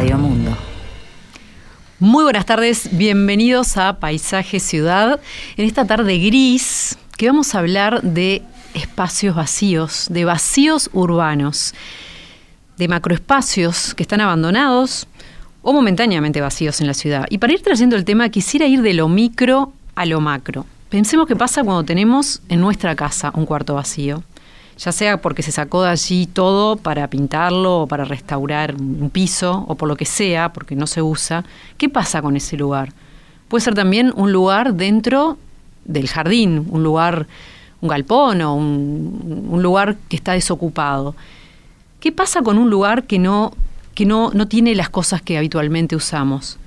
Mundo. Muy buenas tardes, bienvenidos a Paisaje Ciudad. En esta tarde gris, que vamos a hablar de espacios vacíos, de vacíos urbanos, de macroespacios que están abandonados o momentáneamente vacíos en la ciudad. Y para ir trayendo el tema, quisiera ir de lo micro a lo macro. Pensemos qué pasa cuando tenemos en nuestra casa un cuarto vacío, ya sea porque se sacó de allí todo para pintarlo o para restaurar un piso o por lo que sea, porque no se usa. ¿Qué pasa con ese lugar? Puede ser también un lugar dentro del jardín, un lugar, un galpón o un, lugar que está desocupado. ¿Qué pasa con un lugar que no, que no, no tiene las cosas que habitualmente usamos?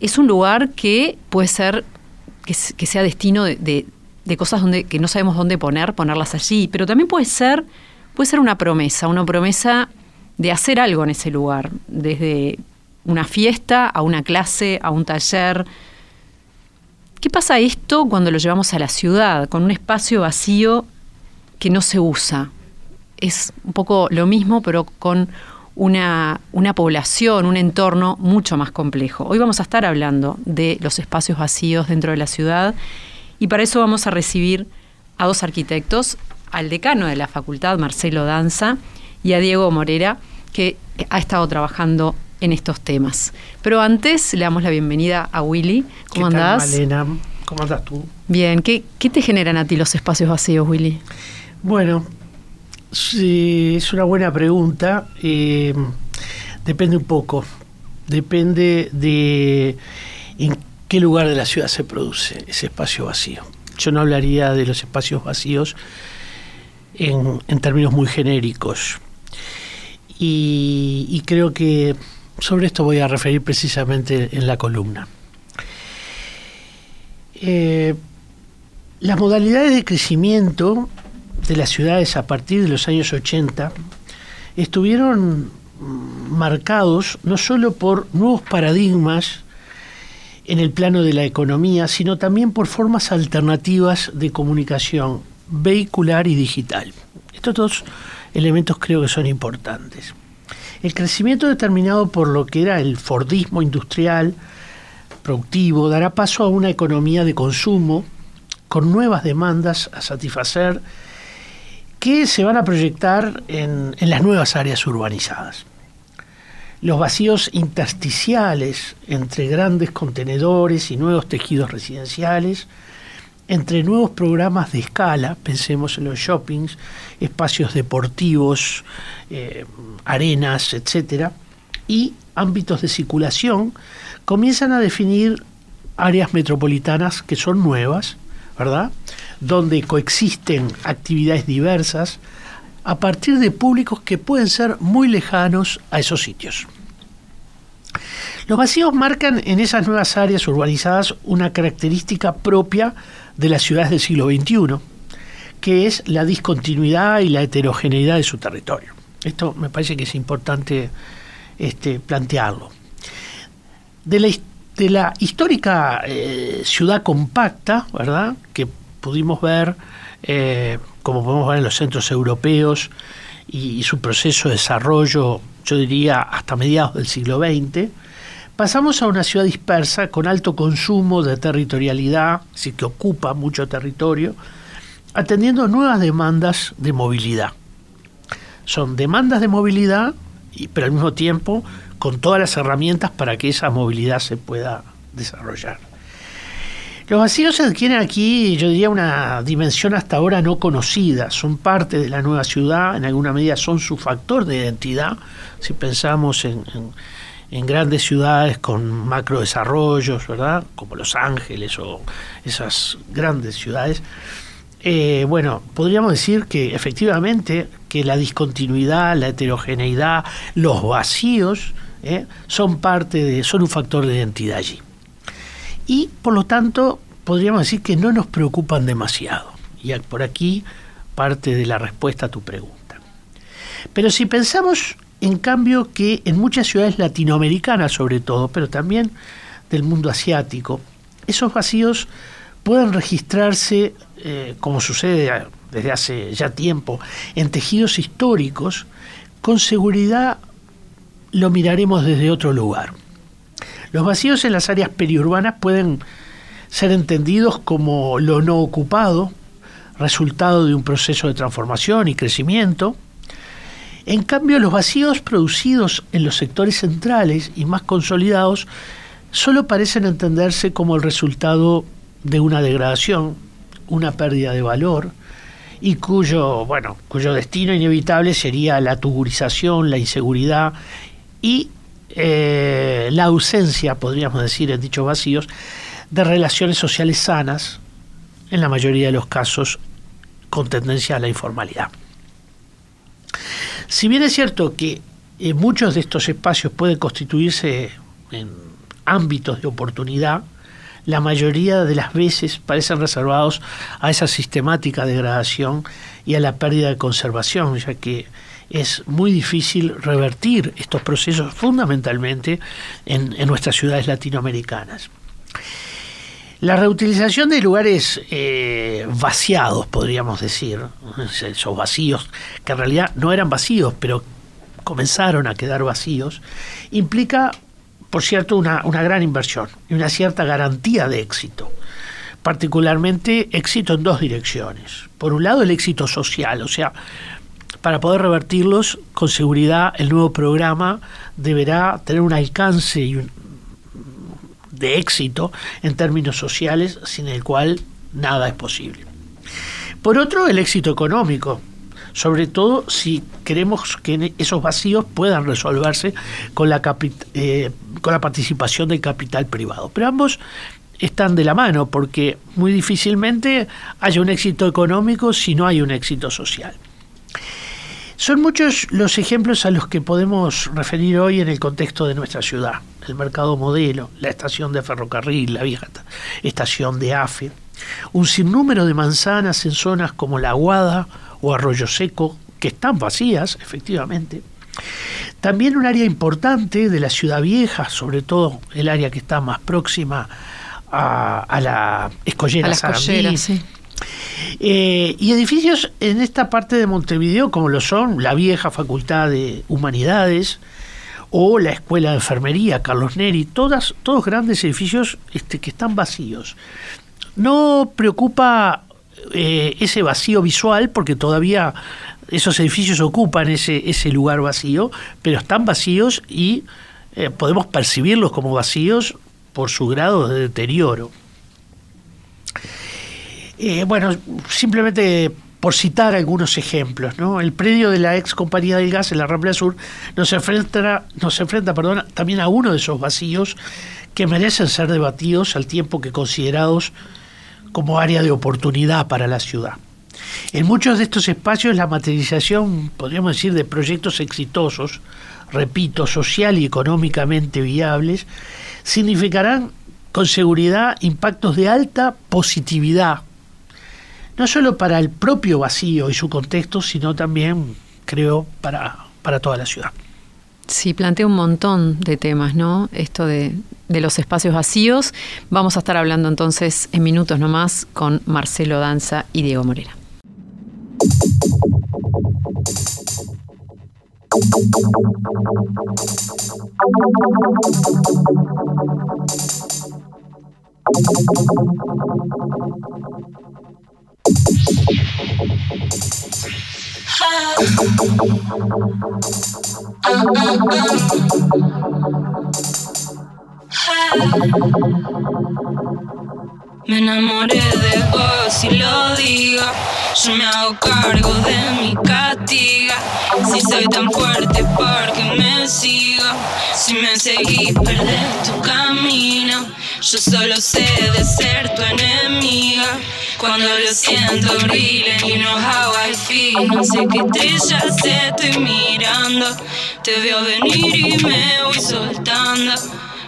Es un lugar que puede ser que, sea destino de, de, de, cosas donde, que no sabemos dónde poner, ponerlas allí, pero también puede ser, puede ser una promesa, una promesa de hacer algo en ese lugar, desde una fiesta a una clase, a un taller, ¿Qué pasa esto cuando lo llevamos a la ciudad, con un espacio vacío que no se usa? Es un poco lo mismo, pero con una, una, población, un entorno mucho más complejo. Hoy vamos a estar hablando de los espacios vacíos dentro de la ciudad y para eso vamos a recibir a dos arquitectos, al decano de la facultad, Marcelo Danza, y a Diego Morera, que ha estado trabajando en estos temas. Pero antes le damos la bienvenida a Willy. ¿Cómo ¿Qué andás? Tal, Malena? ¿Cómo andas tú? Bien, ¿Qué, ¿qué, te generan a ti los espacios vacíos, Willy? Bueno, sí, es una buena pregunta. Eh, depende un poco. Depende de en qué lugar de la ciudad se produce ese espacio vacío. Yo no hablaría de los espacios vacíos en, términos muy genéricos. Y, y creo que sobre esto voy a referir precisamente en la columna. Eh, las modalidades de crecimiento de las ciudades a partir de los años 80 estuvieron marcados no solo por nuevos paradigmas en el plano de la economía, sino también por formas alternativas de comunicación vehicular y digital. Estos dos elementos creo que son importantes. El crecimiento determinado por lo que era el Fordismo industrial productivo dará paso a una economía de consumo con nuevas demandas a satisfacer que se van a proyectar en, las nuevas áreas urbanizadas. Los vacíos intersticiales entre grandes contenedores y nuevos tejidos residenciales, entre nuevos programas de escala, pensemos en los shoppings, espacios deportivos, eh, arenas, etcétera, y ámbitos de circulación, comienzan a definir áreas metropolitanas que son nuevas, ¿verdad? Donde coexisten actividades diversas a partir de públicos que pueden ser muy lejanos a esos sitios. Los vacíos marcan en esas nuevas áreas urbanizadas una característica propia de las ciudades del siglo XXI, que es la discontinuidad y la heterogeneidad de su territorio. Esto me parece que es importante este, plantearlo. De la, histórica eh, ciudad compacta, ¿verdad? Que pudimos ver, eh, como podemos ver en los centros europeos, y, su proceso de desarrollo, yo diría, hasta mediados del siglo XX, pasamos a una ciudad dispersa con alto consumo de territorialidad, así que ocupa mucho territorio, atendiendo nuevas demandas de movilidad. Son demandas de movilidad, pero al mismo tiempo con todas las herramientas para que esa movilidad se pueda desarrollar. Los vacíos adquieren aquí, yo diría, una dimensión hasta ahora no conocida. Son parte de la nueva ciudad, en alguna medida son su factor de identidad. Si pensamos en, grandes ciudades con macro desarrollos, ¿verdad? Como Los Ángeles o esas grandes ciudades, eh, bueno, podríamos decir que efectivamente que la discontinuidad, la heterogeneidad, los vacíos eh, son parte de, son un factor de identidad allí. Y por lo tanto, podríamos decir que no nos preocupan demasiado. Y por aquí parte de la respuesta a tu pregunta. Pero si pensamos, en cambio, que en muchas ciudades latinoamericanas sobre todo, pero también del mundo asiático, esos vacíos pueden registrarse, eh, como sucede desde hace ya tiempo, en tejidos históricos, con seguridad lo miraremos desde otro lugar. Los vacíos en las áreas periurbanas pueden ser entendidos como lo no ocupado, resultado de un proceso de transformación y crecimiento. En cambio, los vacíos producidos en los sectores centrales y más consolidados solo parecen entenderse como el resultado de una degradación, una pérdida de valor, y cuyo, bueno, cuyo destino inevitable sería la tugurización, la inseguridad y eh, la ausencia, podríamos decir, en dichos vacíos, de relaciones sociales sanas, en la mayoría de los casos con tendencia a la informalidad. Si bien es cierto que eh, muchos de estos espacios pueden constituirse en ámbitos de oportunidad, la mayoría de las veces parecen reservados a esa sistemática degradación y a la pérdida de conservación, ya que es muy difícil revertir estos procesos fundamentalmente en, nuestras ciudades latinoamericanas. La reutilización de lugares eh, vaciados, podríamos decir, esos vacíos, que en realidad no eran vacíos, pero comenzaron a quedar vacíos, implica, por cierto, una, una gran inversión y una cierta garantía de éxito particularmente éxito en dos direcciones. Por un lado, el éxito social, o sea, para poder revertirlos, con seguridad el nuevo programa deberá tener un alcance y un, de éxito en términos sociales, sin el cual nada es posible. Por otro, el éxito económico, sobre todo si queremos que esos vacíos puedan resolverse con la, eh, con la participación del capital privado. Pero ambos están de la mano porque muy difícilmente haya un éxito económico si no hay un éxito social. Son muchos los ejemplos a los que podemos referir hoy en el contexto de nuestra ciudad. El mercado modelo, la estación de ferrocarril, la vieja estación de AFE, un sinnúmero de manzanas en zonas como La Aguada o Arroyo Seco, que están vacías, efectivamente. También un área importante de la ciudad vieja, sobre todo el área que está más próxima a, la escollera, a la sí. Eh, y edificios en esta parte de Montevideo, como lo son la vieja Facultad de Humanidades o la Escuela de Enfermería Carlos Neri, todas, todos grandes edificios este, que están vacíos. No preocupa eh, ese vacío visual porque todavía esos edificios ocupan ese, ese lugar vacío, pero están vacíos y eh, podemos percibirlos como vacíos por su grado de deterioro. Eh, bueno, simplemente por citar algunos ejemplos, ¿no? El predio de la ex compañía del gas en la Rambla Sur nos enfrenta, nos enfrenta perdón, también a uno de esos vacíos que merecen ser debatidos al tiempo que considerados como área de oportunidad para la ciudad. En muchos de estos espacios la materialización, podríamos decir, de proyectos exitosos, repito, social y económicamente viables, significarán con seguridad impactos de alta positividad no solo para el propio vacío y su contexto, sino también, creo, para, para toda la ciudad. Sí, plantea un montón de temas, ¿no? Esto de, de, los espacios vacíos. Vamos a estar hablando entonces en minutos nomás con Marcelo Danza y Diego Morera. Me enamoré de vos y lo digo. Yo me hago cargo de mi castiga. Si soy tan fuerte, porque me sigo? Si me seguís, perdés tu camino. Yo solo sé de ser tu enemiga. Cuando lo siento brille y no how feel. No sé qué estrellas estoy mirando. Te veo venir y me voy soltando.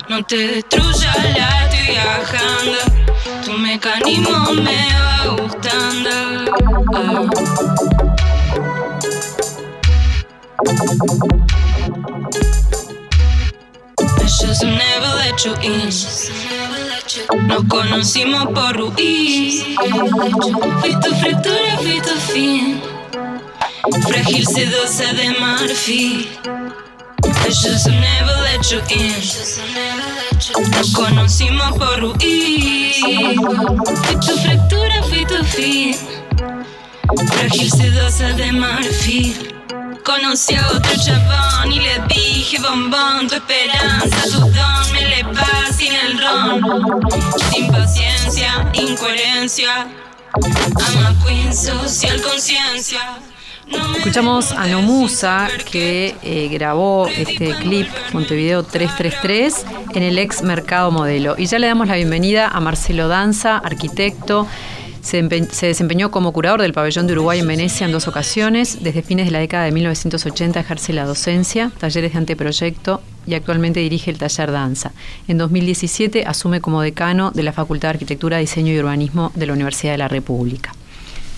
No te destruyas, la estoy viajando. Tu mecanismo me va gustando. Ah. Never let you in. Nos conocimos por huir. Fui tu fractura, fui tu fin. Frágil sedosa de marfil. Just never let you in. Nos conocimos por huir. Fui tu fractura, fui tu fin. Frágil sedosa de marfil. Conocí a otro chabón y le dije bombón, tu esperanza, tu don, me le paz sin el ron. Sin paciencia, incoherencia, ama queen, social conciencia. Escuchamos a Nomusa que eh, grabó este clip Montevideo 333 en el ex Mercado Modelo. Y ya le damos la bienvenida a Marcelo Danza, arquitecto. Se, empe- se desempeñó como curador del pabellón de Uruguay en Venecia en dos ocasiones. Desde fines de la década de 1980 ejerce la docencia, talleres de anteproyecto y actualmente dirige el taller Danza. En 2017 asume como decano de la Facultad de Arquitectura, Diseño y Urbanismo de la Universidad de la República.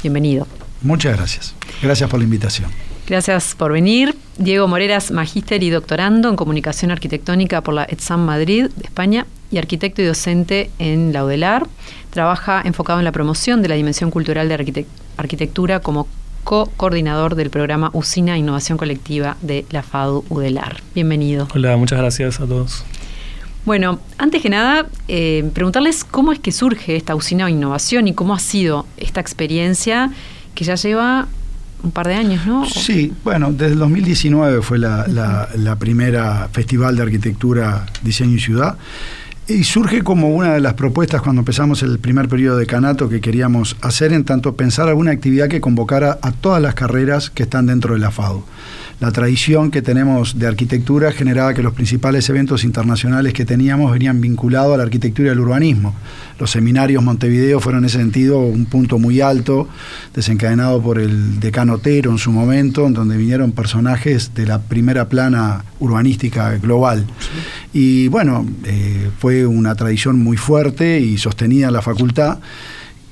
Bienvenido. Muchas gracias. Gracias por la invitación. Gracias por venir. Diego Moreras, magíster y doctorando en comunicación arquitectónica por la ETSAM Madrid, de España, y arquitecto y docente en la UDELAR. Trabaja enfocado en la promoción de la dimensión cultural de arquitec- arquitectura como co-coordinador del programa Usina Innovación Colectiva de la FADU UDELAR. Bienvenido. Hola, muchas gracias a todos. Bueno, antes que nada, eh, preguntarles cómo es que surge esta usina de innovación y cómo ha sido esta experiencia que ya lleva un par de años, ¿no? Sí, bueno, desde el 2019 fue la, la- la primera Festival de Arquitectura, Diseño y Ciudad. Y surge como una de las propuestas cuando empezamos el primer periodo de Canato que queríamos hacer, en tanto pensar alguna actividad que convocara a todas las carreras que están dentro de la FADU. La tradición que tenemos de arquitectura generaba que los principales eventos internacionales que teníamos venían vinculados a la arquitectura y al urbanismo. Los seminarios Montevideo fueron en ese sentido un punto muy alto, desencadenado por el decano Otero en su momento, en donde vinieron personajes de la primera plana urbanística global. Y bueno, eh, fue una tradición muy fuerte y sostenida en la facultad.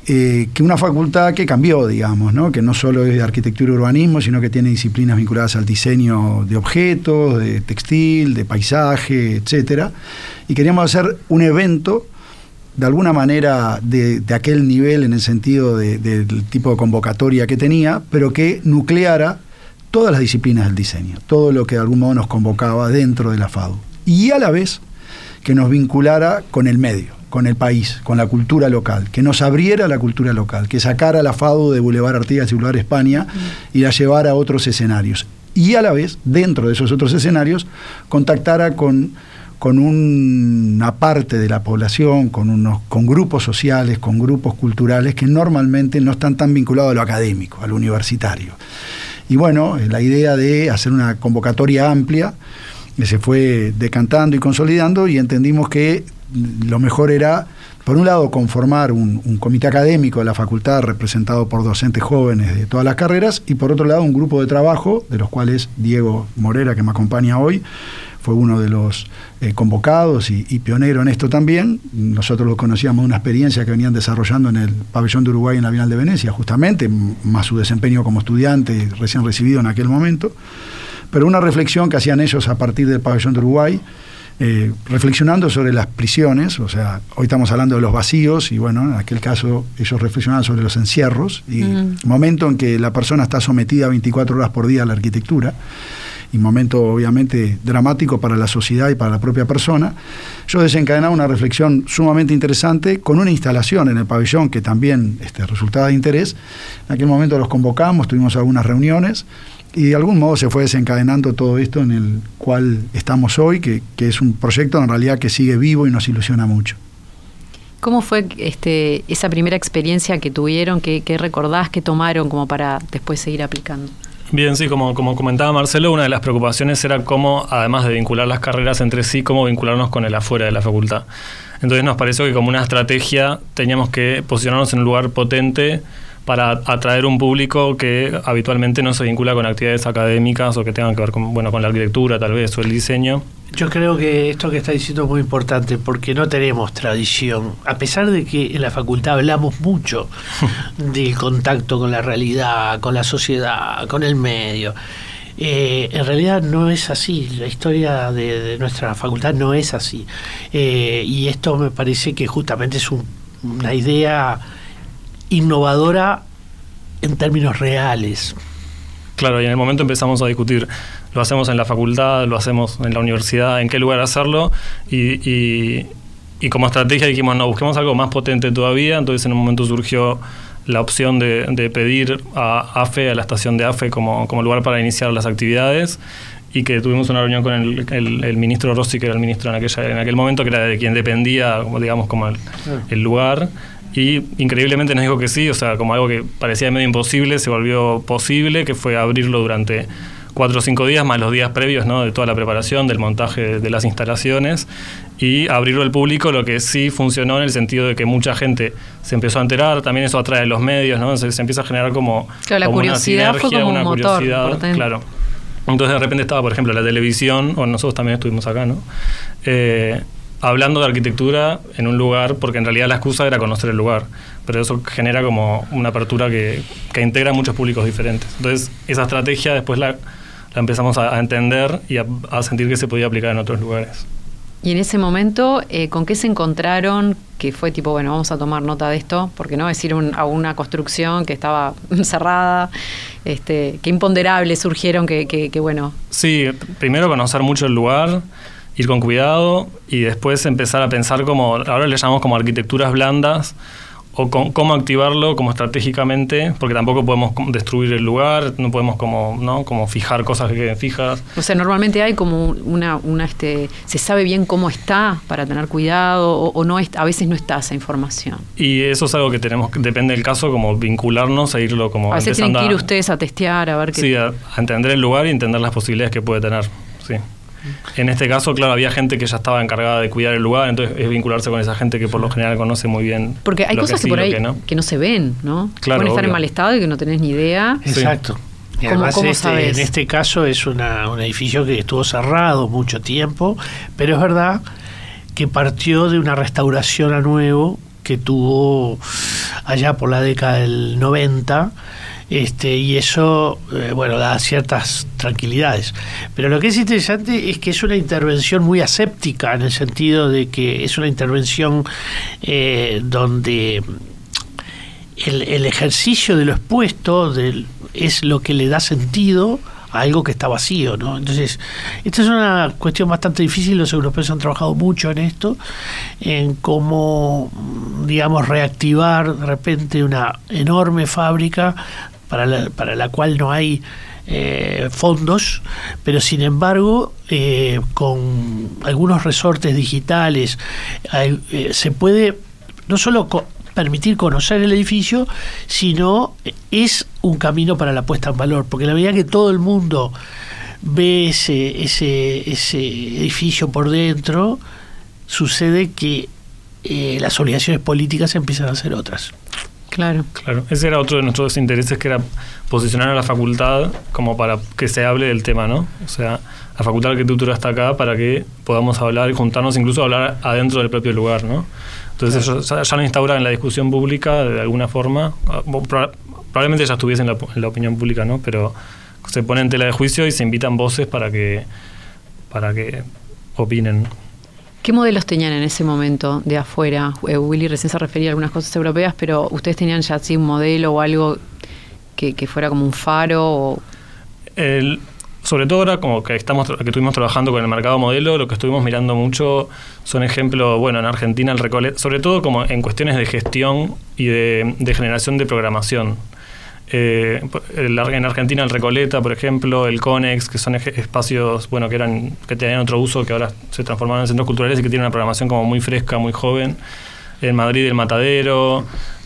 Eh, que una facultad que cambió, digamos, ¿no? que no solo es de arquitectura y urbanismo, sino que tiene disciplinas vinculadas al diseño de objetos, de textil, de paisaje, etcétera. Y queríamos hacer un evento de alguna manera de, aquel nivel en el sentido de- del tipo de convocatoria que tenía, pero que nucleara todas las disciplinas del diseño, todo lo que de algún modo nos convocaba dentro de la FADU. Y a la vez que nos vinculara con el medio, con el país, con la cultura local, que nos abriera la cultura local, que sacara la FADU de Boulevard Artigas y Boulevard España y la llevara a otros escenarios. Y a la vez, dentro de esos otros escenarios, contactara con, con una parte de la población, con, unos, con grupos sociales, con grupos culturales que normalmente no están tan vinculados a lo académico, a lo universitario. Y bueno, eh, la idea de hacer una convocatoria amplia que se fue decantando y consolidando y entendimos que lo mejor era, por un lado, conformar un, comité académico de la facultad representado por docentes jóvenes de todas las carreras y por otro lado un grupo de trabajo, de los cuales Diego Morera, que me acompaña hoy, fue uno de los eh, convocados y, y pionero en esto también. Nosotros lo conocíamos de una experiencia que venían desarrollando en el pabellón de Uruguay en la Bienal de Venecia, justamente, más su desempeño como estudiante recién recibido en aquel momento. Pero una reflexión que hacían ellos a partir del pabellón de Uruguay, eh, reflexionando sobre las prisiones, o sea, hoy estamos hablando de los vacíos y bueno, en aquel caso ellos reflexionaban sobre los encierros y Mm. momento en que la persona está sometida 24 horas por día a la arquitectura y momento obviamente dramático para la sociedad y para la propia persona, yo desencadenaba una reflexión sumamente interesante con una instalación en el pabellón que también este, resultaba de interés. En aquel momento los convocamos, tuvimos algunas reuniones y de algún modo se fue desencadenando todo esto en el cual estamos hoy, que, que es un proyecto en realidad que sigue vivo y nos ilusiona mucho. ¿Cómo fue este, esa primera experiencia que tuvieron, que, que recordás, que tomaron como para después seguir aplicando? Bien, sí, como, como comentaba Marcelo, una de las preocupaciones era cómo, además de vincular las carreras entre sí, cómo vincularnos con el afuera de la facultad. Entonces nos pareció que como una estrategia teníamos que posicionarnos en un lugar potente para atraer un público que habitualmente no se vincula con actividades académicas o que tengan que ver con, bueno, con la arquitectura tal vez o el diseño. Yo creo que esto que está diciendo es muy importante porque no tenemos tradición, a pesar de que en la facultad hablamos mucho del contacto con la realidad, con la sociedad, con el medio. Eh, en realidad no es así, la historia de, de nuestra facultad no es así. Eh, y esto me parece que justamente es un- una idea innovadora en términos reales. Claro, y en el momento empezamos a discutir, lo hacemos en la facultad, lo hacemos en la universidad, en qué lugar hacerlo, y, y- y como estrategia dijimos, no, busquemos algo más potente todavía, entonces en un momento surgió la opción de, de pedir a AFE, a la estación de AFE, como, como lugar para iniciar las actividades, y que tuvimos una reunión con el, el- el ministro Rossi, que era el ministro en, aquella, en aquel momento, que era de quien dependía, como, digamos, como el, el lugar, y increíblemente nos dijo que sí, o sea, como algo que parecía medio imposible, se volvió posible, que fue abrirlo durante cuatro o cinco días, más los días previos, ¿no? De toda la preparación, del montaje de, las instalaciones, y abrirlo al público, lo que sí funcionó en el sentido de que mucha gente se empezó a enterar, también eso atrae a los medios, ¿no? Se, se empieza a generar como, Claro, la como curiosidad fue como un una motor curiosidad, claro. Entonces de repente estaba, por ejemplo, la televisión, o nosotros también estuvimos acá, ¿no? Eh, hablando de arquitectura en un lugar, porque en realidad la excusa era conocer el lugar, pero eso genera como una apertura que, que integra muchos públicos diferentes. Entonces esa estrategia después la, la empezamos a, a entender y a, a sentir que se podía aplicar en otros lugares. Y en ese momento, eh, ¿con qué se encontraron? Que fue tipo, bueno, vamos a tomar nota de esto, porque no decir un- a una construcción que estaba cerrada, este, qué imponderables surgieron, que, que, que, bueno, Sí, primero conocer mucho el lugar, ir con cuidado y después empezar a pensar como, ahora le llamamos como arquitecturas blandas, o con- cómo activarlo como estratégicamente, porque tampoco podemos destruir el lugar, no podemos como, ¿no? como fijar cosas que queden fijas. o sea, normalmente hay como una, una este, se sabe bien cómo está para tener cuidado, o, o no es, a veces no está esa información. Y eso es algo que tenemos, depende del caso, como vincularnos e irlo como A veces tienen que ir a- ustedes a testear, a ver qué... Sí, a, a entender el lugar y entender las posibilidades que puede tener. Sí. En este caso, claro, había gente que ya estaba encargada de cuidar el lugar, entonces es vincularse con esa gente que por lo general conoce muy bien. Porque hay lo cosas que, sí, por lo ahí que no. que no se ven, ¿no? Claro, Pueden estar en mal estado y que no tenés ni idea. Sí. Exacto. Y ¿Cómo- además cómo este- en este caso es una, un edificio que estuvo cerrado mucho tiempo, pero es verdad que partió de una restauración a nuevo que tuvo allá por la década del 90 este, y eso, eh, bueno, da ciertas tranquilidades. Pero lo que es interesante es que es una intervención muy aséptica, en el sentido de que es una intervención eh, donde el, ejercicio de lo expuesto es lo que le da sentido a algo que está vacío, ¿no? Entonces, esta es una cuestión bastante difícil, los europeos han trabajado mucho en esto, en cómo, digamos, reactivar de repente una enorme fábrica para la, cual no hay eh, fondos, pero sin embargo, eh, con algunos resortes digitales, eh, se puede no solo permitir conocer el edificio, sino es un camino para la puesta en valor, porque la medida que todo el mundo ve ese, ese, ese edificio por dentro, sucede que las obligaciones políticas empiezan a ser otras. Claro. Claro, ese era otro de nuestros intereses, que era posicionar a la facultad como para que se hable del tema, ¿no? O sea, la facultad de arquitectura está acá para que podamos hablar y juntarnos, incluso hablar adentro del propio lugar, ¿no? Entonces eso ya, ya lo instaura en la discusión pública de alguna forma. Ah, Probablemente ya estuviese en la, en la opinión pública, ¿no? Pero se pone en tela de juicio y se invitan voces para que, para que opinen. ¿Qué modelos tenían en ese momento de afuera? Eh, Willy recién se refería a algunas cosas europeas, pero ustedes tenían ya así un modelo o algo que, fuera como un faro El- sobre todo ahora como que estamos que estuvimos trabajando con el mercado modelo, lo que estuvimos mirando mucho son ejemplos, bueno, en Argentina el Recoleta, sobre todo como en cuestiones de gestión y de generación de programación. Eh, en Argentina el Recoleta, por ejemplo, el Conex, que son espacios, bueno, que eran que tenían otro uso, que ahora se transformaron en centros culturales y que tienen una programación como muy fresca, muy joven. En Madrid el Matadero,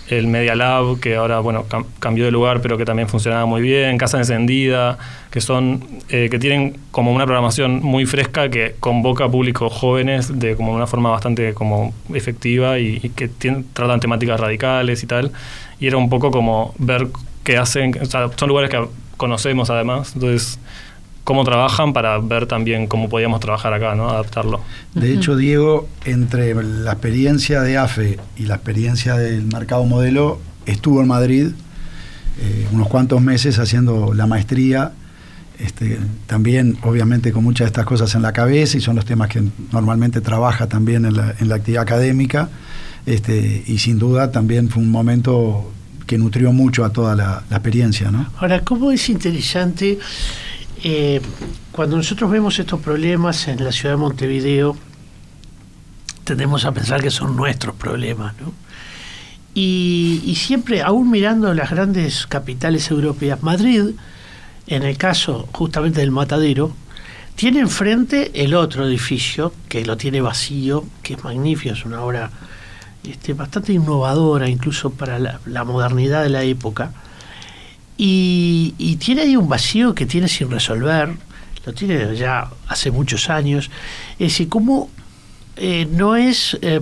el Media Lab, que ahora bueno cam- cambió de lugar, pero que también funcionaba muy bien, Casa Encendida, que son eh, que tienen como una programación muy fresca que convoca a públicos jóvenes de como una forma bastante como efectiva y, que tratan temáticas radicales y tal. Y era un poco como ver qué hacen, o sea, son lugares que conocemos además, entonces cómo trabajan para ver también cómo podíamos trabajar acá, ¿no? Adaptarlo. De hecho, Diego, entre la experiencia de AFE y la experiencia del mercado modelo, estuvo en Madrid eh, unos cuantos meses haciendo la maestría. Este, también, obviamente, con muchas de estas cosas en la cabeza y son los temas que normalmente trabaja también en la, en la actividad académica. Este, y sin duda también fue un momento que nutrió mucho a toda la, experiencia, ¿no? Ahora, ¿cómo es interesante eh, cuando nosotros vemos estos problemas en la ciudad de Montevideo? Tendemos a pensar que son nuestros problemas, ¿no? Y, y siempre, aún mirando las grandes capitales europeas, Madrid, en el caso justamente del matadero, tiene enfrente el otro edificio, que lo tiene vacío, que es magnífico, es una obra este, bastante innovadora incluso para la, modernidad de la época. Y, y tiene ahí un vacío que tiene sin resolver, lo tiene ya hace muchos años. Es decir, cómo eh, no es eh,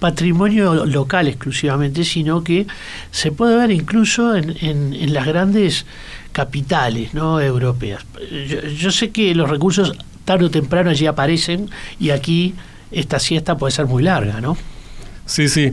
patrimonio local exclusivamente, sino que se puede ver incluso en, en- las grandes capitales ¿no? europeas. Yo sé que los recursos tarde o temprano allí aparecen y aquí esta siesta puede ser muy larga, ¿no? Sí, sí.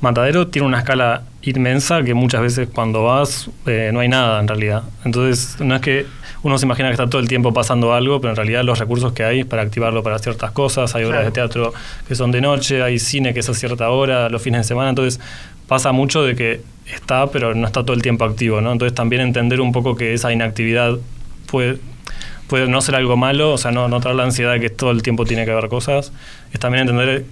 Matadero tiene una escala inmensa que muchas veces cuando vas eh, no hay nada en realidad. Entonces, no es que uno se imagina que está todo el tiempo pasando algo, pero en realidad los recursos que hay es para activarlo para ciertas cosas. Hay obras Claro. de teatro que son de noche, hay cine que es a cierta hora, los fines de semana. Entonces, pasa mucho de que está, pero no está todo el tiempo activo, ¿no? Entonces, también entender un poco que esa inactividad puede puede no ser algo malo, o sea, no, no traer la ansiedad de que todo el tiempo tiene que haber cosas, es también entender,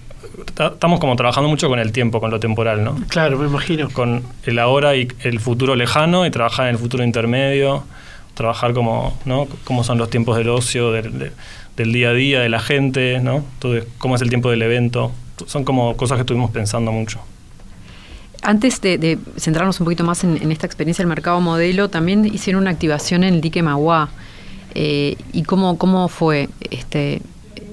estamos como trabajando mucho con el tiempo, con lo temporal, ¿no? Claro, me imagino. Con el ahora y el futuro lejano y trabajar en el futuro intermedio, trabajar como, ¿no? Cómo son los tiempos del ocio, del, de- del día a día, de la gente, ¿no? Entonces, cómo es el tiempo del evento. Son como cosas que estuvimos pensando mucho. Antes de, de centrarnos un poquito más en, en esta experiencia del mercado modelo, también hicieron una activación en el dique Maguá. Eh, ¿Y cómo, cómo fue este,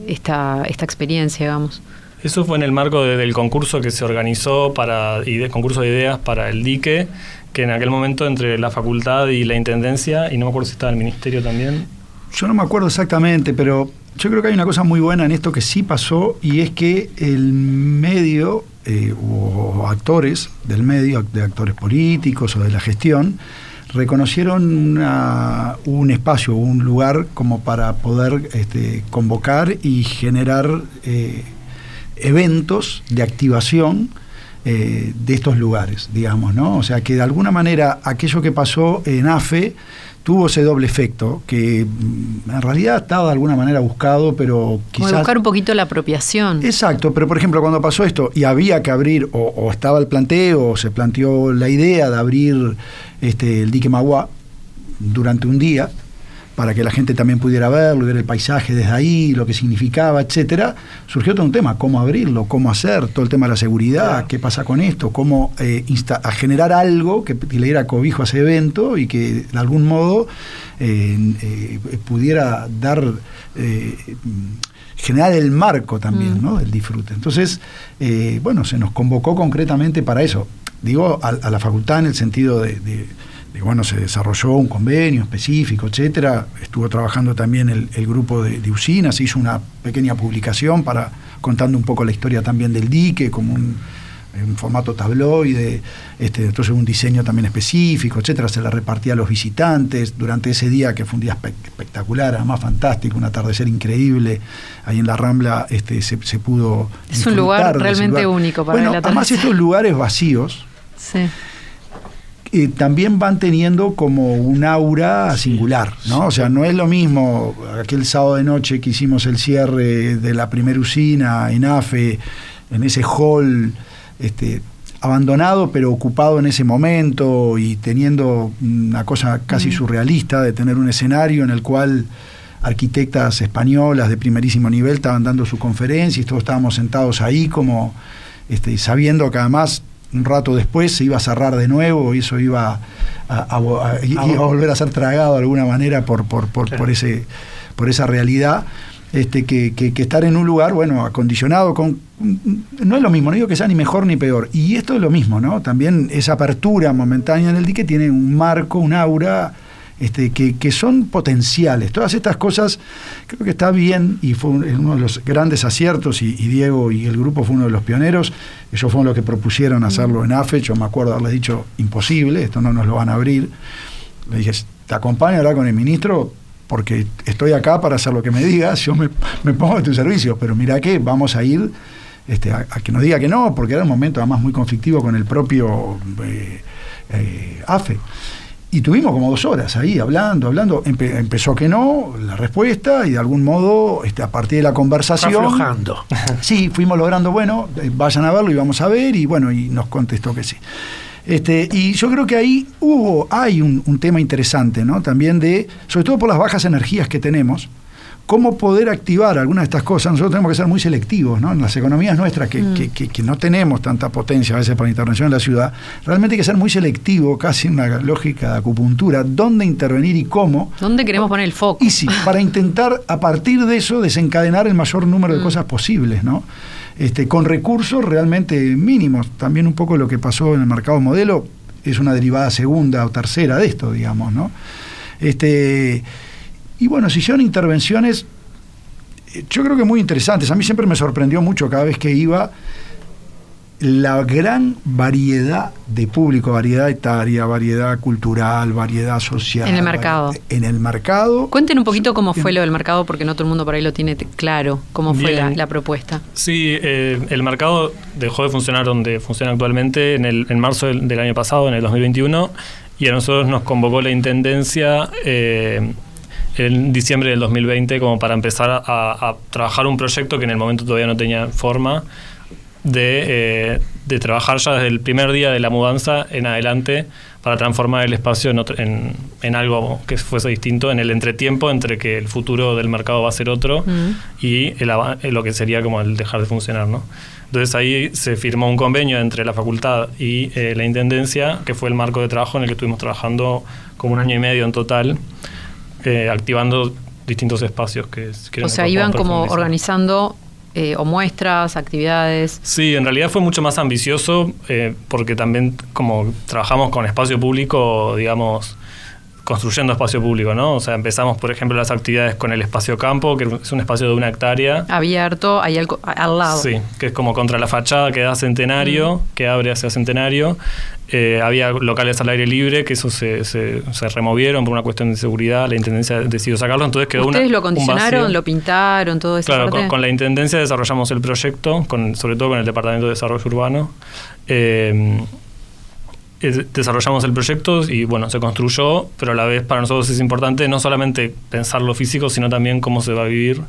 esta, esta experiencia, digamos? Eso fue en el marco de- del concurso que se organizó para y de concurso de ideas para el dique, que en aquel momento entre la facultad y la intendencia, y no me acuerdo si estaba el ministerio también. Yo no me acuerdo exactamente, pero yo creo que hay una cosa muy buena en esto que sí pasó y es que el medio eh, o actores del medio, de actores políticos o de la gestión, reconocieron una- un espacio, un lugar como para poder este, convocar y generar eh, eventos de activación eh, de estos lugares, digamos, ¿no? O sea que de alguna manera aquello que pasó en AFE tuvo ese doble efecto, que mm, en realidad estaba de alguna manera buscado, pero Como quizás... buscar un poquito la apropiación. Exacto, pero por ejemplo cuando pasó esto y había que abrir, o, o estaba el planteo, o se planteó la idea de abrir este, el dique Magua durante un día, para que la gente también pudiera verlo y ver el paisaje desde ahí, lo que significaba, etcétera, surgió todo un tema, cómo abrirlo, cómo hacer, todo el tema de la seguridad, qué pasa con esto, cómo eh, insta- a generar algo que, le diera cobijo a ese evento y que de algún modo eh, eh, pudiera dar eh, generar el marco también ¿no? del disfrute. Entonces, bueno, se nos convocó concretamente para eso. Digo, a, a la facultad en el sentido de, de- de, bueno, se desarrolló un convenio específico, etcétera. Estuvo trabajando también el, el grupo de, de usinas, se hizo una pequeña publicación para contando un poco la historia también del dique, como un, en formato tabloide, este, entonces un diseño también específico, etcétera, se la repartía a los visitantes durante ese día que fue un día espe- espectacular, además fantástico, un atardecer increíble, ahí en la Rambla este, se, se pudo Es un lugar realmente lugar. único para bueno, el además atardecer. estos lugares vacíos Sí. Eh, también van teniendo como un aura singular, ¿no? O sea, no es lo mismo aquel sábado de noche que hicimos el cierre de la primera usina en AFE, en ese hall este, abandonado pero ocupado en ese momento y teniendo una cosa casi surrealista de tener un escenario en el cual arquitectas españolas de primerísimo nivel estaban dando su conferencia y todos estábamos sentados ahí como este, sabiendo que además un rato después se iba a cerrar de nuevo y eso iba a, a- a- iba a volver a ser tragado de alguna manera por, por, por, por ese, por esa realidad. Este, que, que- que estar en un lugar, bueno, acondicionado con... No es lo mismo, no digo que sea ni mejor ni peor. Y esto es lo mismo, ¿no? También esa apertura momentánea en el dique tiene un marco, un aura, este, que, son potenciales. Todas estas cosas creo que está bien y fue un- uno de los grandes aciertos y, Diego y el grupo fue uno de los pioneros. Ellos fueron los que propusieron hacerlo en AFE. Yo me acuerdo haberles dicho, imposible, esto no nos lo van a abrir. Le dije, te acompaño a hablar con el ministro porque estoy acá para hacer lo que me digas, yo me, pongo a tu servicio, pero mira que vamos a ir este, a, a que nos diga que no, porque era un momento además muy conflictivo con el propio eh, eh, AFE. Y tuvimos como dos horas ahí hablando, hablando. Empe- empezó que no, la respuesta, y de algún modo, este, a partir de la conversación. Aflojando. Sí, fuimos logrando, bueno, eh, vayan a verlo y vamos a ver, y bueno, y nos contestó que sí. Este, y yo creo que ahí hubo, hay un, un tema interesante, ¿no? También de, sobre todo por las bajas energías que tenemos, cómo poder activar algunas de estas cosas. Nosotros tenemos que ser muy selectivos, ¿no? En las economías nuestras, que, que- que- que no tenemos tanta potencia a veces para la intervención en la ciudad, realmente hay que ser muy selectivo, casi una lógica de acupuntura, dónde intervenir y cómo. ¿Dónde queremos poner el foco? Y sí, para intentar a partir de eso desencadenar el mayor número de cosas posibles, ¿no? Este, con recursos realmente mínimos. También un poco lo que pasó en el mercado modelo es una derivada segunda o tercera de esto, digamos, ¿no? Este, y bueno, se hicieron intervenciones, eh, yo creo que muy interesantes. A mí siempre me sorprendió mucho cada vez que iba la gran variedad de público, variedad etaria, variedad cultural, variedad social. En el mercado. En el mercado. Cuenten un poquito cómo fue lo del mercado, porque no todo el mundo por ahí lo tiene claro, cómo fue la, propuesta. Sí, eh, el mercado dejó de funcionar donde funciona actualmente en, el, en marzo del, del año pasado, en el 2021, y a nosotros nos convocó la Intendencia eh, en diciembre del 2020 como para empezar a, a trabajar un proyecto que en el momento todavía no tenía forma de, eh, de trabajar ya desde el primer día de la mudanza en adelante para transformar el espacio en, otro- en, en algo que fuese distinto, en el entretiempo entre que el futuro del mercado va a ser otro Mm. y el eh, lo que sería como el dejar de funcionar. ¿no? Entonces ahí se firmó un convenio entre la facultad y eh, la Intendencia, que fue el marco de trabajo en el que estuvimos trabajando como un año y medio en total, eh, activando distintos espacios que... que O sea, iban como organizando eh, o muestras, actividades. Sí, en realidad fue mucho más ambicioso eh, porque también como trabajamos con espacio público, digamos, construyendo espacio público, ¿no? O sea, empezamos, por ejemplo, las actividades con el espacio campo, que es un espacio de una hectárea. Abierto, ahí al, al lado. Sí, que es como contra la fachada que da Centenario, que abre hacia Centenario. Eh, había locales al aire libre, que eso se, se, se removieron por una cuestión de seguridad. La Intendencia decidió sacarlo, entonces quedó una- Ustedes lo un vacío. lo pintaron, todo eso. Claro, con, con la Intendencia desarrollamos el proyecto, con, sobre todo con el Departamento de Desarrollo Urbano. Eh, desarrollamos el proyecto y bueno, se construyó, pero a la vez para nosotros es importante no solamente pensar lo físico, sino también cómo se va a vivir.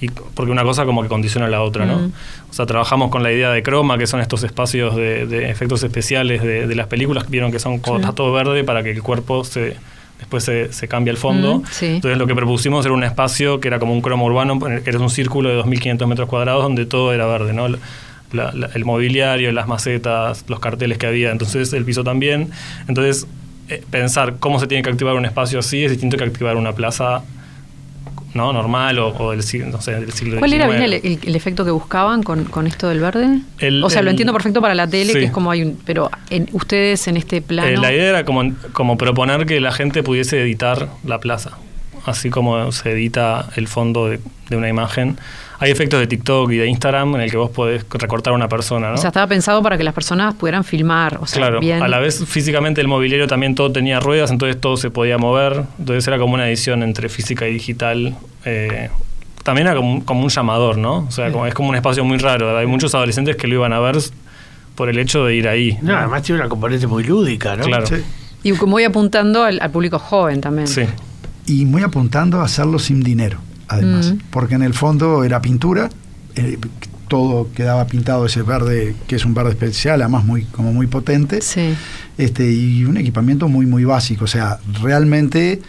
Y, porque una cosa como que condiciona a la otra, ¿no? Mm. O sea, trabajamos con la idea de croma, que son estos espacios de, de efectos especiales de, de las películas, vieron que son como Sí. está todo verde para que el cuerpo se después se, se cambie el fondo. Mm, sí. Entonces lo que propusimos era un espacio que era como un cromo urbano, que era un círculo de 2.500 metros cuadrados donde todo era verde, ¿no? La- la- el mobiliario, las macetas, los carteles que había, entonces el piso también. Entonces eh, pensar cómo se tiene que activar un espacio así es distinto que activar una plaza no normal o, o del, siglo- no sé, del siglo ¿Cuál era bien el, el- el efecto que buscaban con, con esto del verde? El- o sea, lo entiendo perfecto para la tele, sí. que es como hay un... Pero en, ustedes en este plano... Eh, la idea era como, como proponer que la gente pudiese editar la plaza, así como se edita el fondo de, de una imagen. Hay efectos de TikTok y de Instagram en el que vos podés recortar a una persona, ¿no? O sea, estaba pensado para que las personas pudieran filmar. O sea, Claro, bien. a la vez físicamente el mobiliario también todo tenía ruedas, entonces todo se podía mover, entonces era como una edición entre física y digital. eh, también era como, un- como un llamador, ¿no? O sea, como, es como un espacio muy raro. Hay muchos adolescentes que lo iban a ver por el hecho de ir ahí. No, además tiene una componente muy lúdica, ¿no? Claro. Sí. Y como voy apuntando al, al público joven también. Sí. Y muy apuntando a hacerlo sin dinero, además, Mm. porque en el fondo era pintura, eh, todo quedaba pintado ese verde, que es un verde especial, además muy, como muy potente, Sí. este, y un equipamiento muy, muy básico, o sea, realmente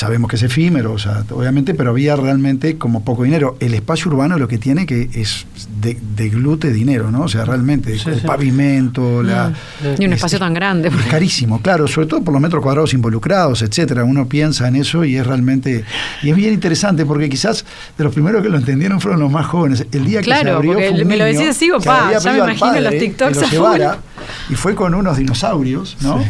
sabemos que es efímero, o sea, obviamente, pero había realmente como poco dinero. El espacio urbano lo que tiene que es de, de glute dinero, ¿no? O sea, realmente, Sí, el sí. pavimento, la... Y un es- espacio tan grande. Es carísimo, claro, sobre todo por los metros cuadrados involucrados, etcétera. Uno piensa en eso y es realmente. Y es bien interesante porque quizás de los primeros que lo entendieron fueron los más jóvenes. El día que Claro, se abrió. un me lo decís así, digo, que pa, había ya me imagino los TikToks lo llevara, y fue con unos dinosaurios, ¿no?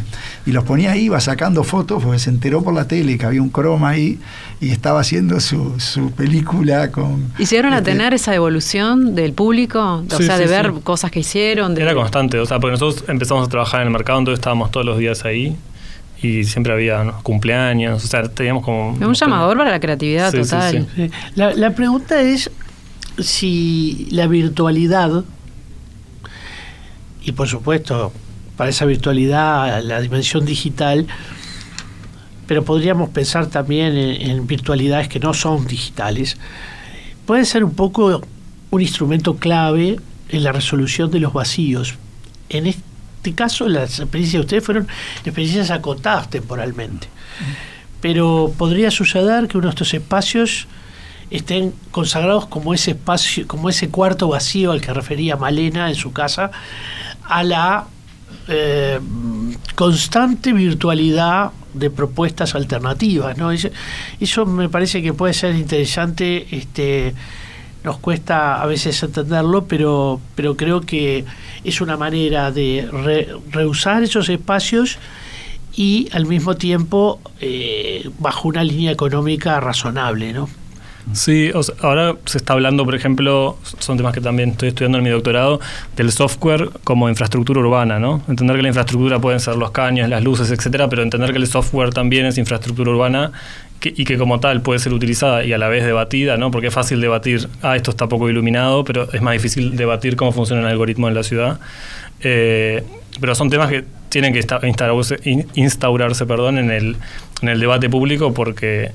Y los ponía ahí, iba sacando fotos, porque se enteró por la tele que había un croma ahí y estaba haciendo su, su película con. ¿Y llegaron a este, tener esa devolución del público? O Sí, sea, de ver sí. cosas que hicieron. De... Era constante, o sea, porque nosotros empezamos a trabajar en el mercado, entonces estábamos todos los días ahí y siempre había ¿no? cumpleaños, o sea, teníamos como... Un llamador para la creatividad Sí, sí, total. sí. Sí. La, la pregunta es si la virtualidad, y por supuesto, para esa virtualidad, la dimensión digital, pero podríamos pensar también en, virtualidades que no son digitales, puede ser un poco un instrumento clave en la resolución de los vacíos. En este caso, las experiencias de ustedes fueron experiencias acotadas temporalmente. Pero podría suceder que uno de estos espacios estén consagrados como ese espacio, como ese cuarto vacío al que refería Malena en su casa, a la eh, constante virtualidad de propuestas alternativas. ¿no? Eso, me parece que puede ser interesante. Este, nos cuesta a veces entenderlo, pero, pero creo que es una manera de re- reusar esos espacios y al mismo tiempo eh, bajo una línea económica razonable, ¿no? Sí, o ahora se está hablando, por ejemplo, son temas que también estoy estudiando en mi doctorado, del software como infraestructura urbana, ¿no? Entender que la infraestructura pueden ser los caños, las luces, etcétera, pero entender que el software también es infraestructura urbana y que como tal puede ser utilizada y a la vez debatida, ¿no? Porque es fácil debatir, ah, esto está poco iluminado, pero es más difícil debatir cómo funciona el algoritmo en la ciudad. Eh, pero son temas que tienen que instaurarse, in- instaurarse perdón, en el debate público porque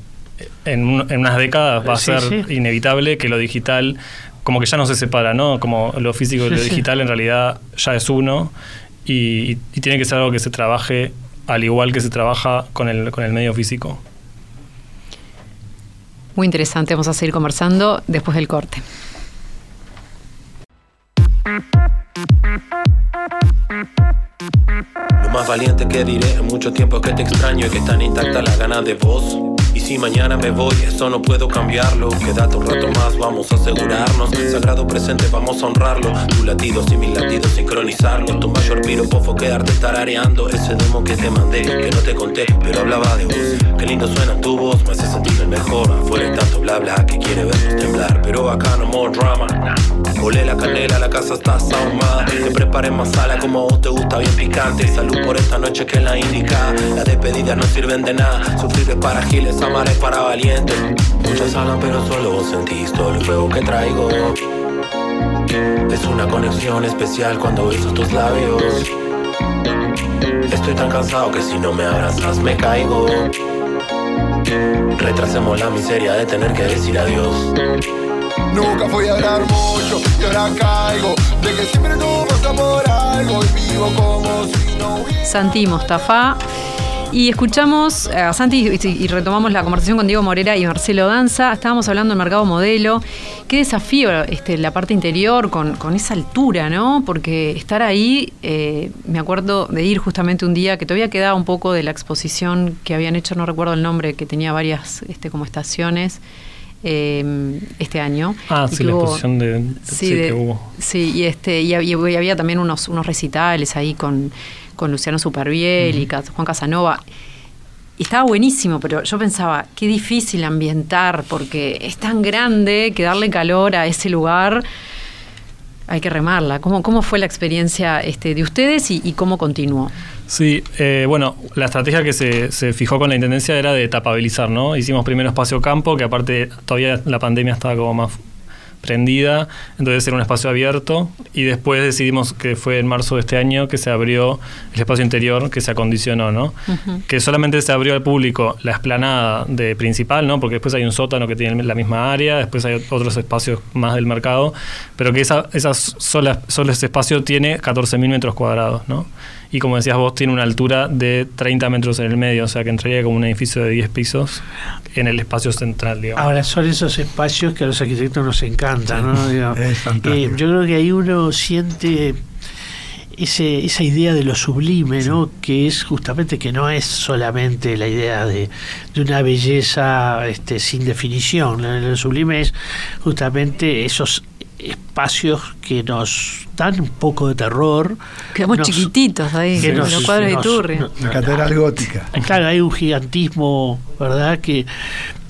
en, un- en unas décadas va a Sí, ser sí. inevitable que lo digital como que ya no se separa, ¿no? Como lo físico y lo Sí, sí. digital en realidad ya es uno y, y tiene que ser algo que se trabaje al igual que se trabaja con el, con el medio físico. Muy interesante. Vamos a seguir conversando después del corte. Lo más valiente que diré en mucho tiempo es que te extraño y que están intactas las ganas de vos. Y si mañana me voy, eso no puedo cambiarlo. Quédate un rato más, vamos a asegurarnos. Sagrado presente, vamos a honrarlo. Tu latido y mis latidos sincronizarlos. Tu mayor piropo fue quedarte tarareando ese demo que te mandé, que no te conté, pero hablaba de vos. Qué lindo suena tu voz, me hace sentir el mejor. Afuera tanto bla bla que quiere vernos temblar, pero acá no more drama. Olé la canela, la casa está ahumada. Te preparé más sala como a vos te gusta, bien Salud por esta noche que la indica. Las despedidas no sirven de nada. Sufrir es para giles, amar es para valientes. Muchas hablan, pero solo vos sentís todo el fuego que traigo. Es una conexión especial cuando beso tus labios. Estoy tan cansado que si no me abrazas me caigo. Retrasemos la miseria de tener que decir adiós. Nunca fui a hablar mucho y ahora caigo De que siempre Santi Mostafa. Y escuchamos a Santi y- retomamos la conversación con Diego Morera y Marcelo Danza. Estábamos hablando del mercado modelo. Qué desafío este, la parte interior con, con esa altura, ¿no? Porque estar ahí, eh, me acuerdo de ir justamente un día que todavía quedaba un poco de la exposición que habían hecho, no recuerdo el nombre, que tenía varias este, como estaciones eh, este año. Ah, Y sí, la hubo- exposición de, Sí, sí, de- que hubo. sí, y este y había, y había también unos, unos recitales ahí con, con Luciano Superbiel y Juan Casanova. Y estaba buenísimo, pero yo pensaba, qué difícil ambientar, porque es tan grande que darle calor a ese lugar, hay que remarla. ¿Cómo, cómo fue la experiencia este, de ustedes y, y cómo continuó? Sí, eh, bueno, la estrategia que se, se fijó con la Intendencia era de tapabilizar, ¿no? Hicimos primero espacio campo, que aparte todavía la pandemia estaba como más prendida, entonces era un espacio abierto y después decidimos que fue en marzo de este año que se abrió el espacio interior que se acondicionó, ¿no? Que solamente se abrió al público la explanada de principal, ¿no? Porque después hay un sótano que tiene la misma área, después hay otros espacios más del mercado, pero que esa, esa sola, solo ese espacio tiene 14.000 metros cuadrados, ¿no? Y como decías vos, tiene una altura de 30 metros en el medio, o sea que entraría como un edificio de 10 pisos en el espacio central, digamos. Ahora, son esos espacios que a los arquitectos nos encantan, ¿no? Eh, yo creo que ahí uno siente ese, esa idea de lo sublime, ¿no? Que es justamente que no es solamente la idea de, de una belleza este, sin definición. Lo, lo sublime es justamente esos espacios que nos dan un poco de terror. Quedamos nos- chiquititos ahí, que en nos- los cuadros de nos- Iturri. no- La catedral gótica. Claro, hay un gigantismo, ¿verdad? Que,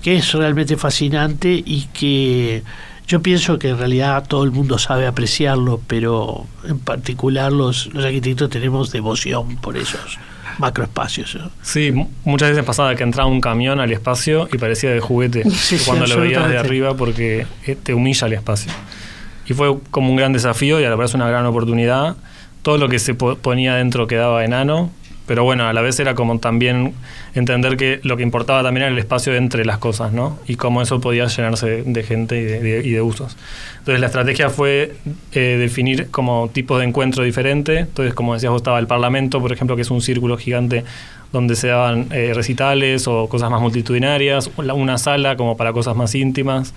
que es realmente fascinante y que yo pienso que en realidad todo el mundo sabe apreciarlo, pero en particular los, los arquitectos tenemos devoción por esos macroespacios. ¿no? Sí, mu- muchas veces pasaba que entraba un camión al espacio y parecía de juguete Sí, sí, cuando lo veías de arriba porque eh, te humilla el espacio. Y fue como un gran desafío y a la vez una gran oportunidad. Todo lo que se po- ponía dentro quedaba enano, pero bueno, a la vez era como también entender que lo que importaba también era el espacio entre las cosas, ¿no? Y cómo eso podía llenarse de gente y de, usos. Entonces la estrategia fue eh, definir como tipos de encuentro diferentes. Entonces, como decías vos, estaba el Parlamento, por ejemplo, que es un círculo gigante donde se daban eh, recitales o cosas más multitudinarias, una sala como para cosas más íntimas.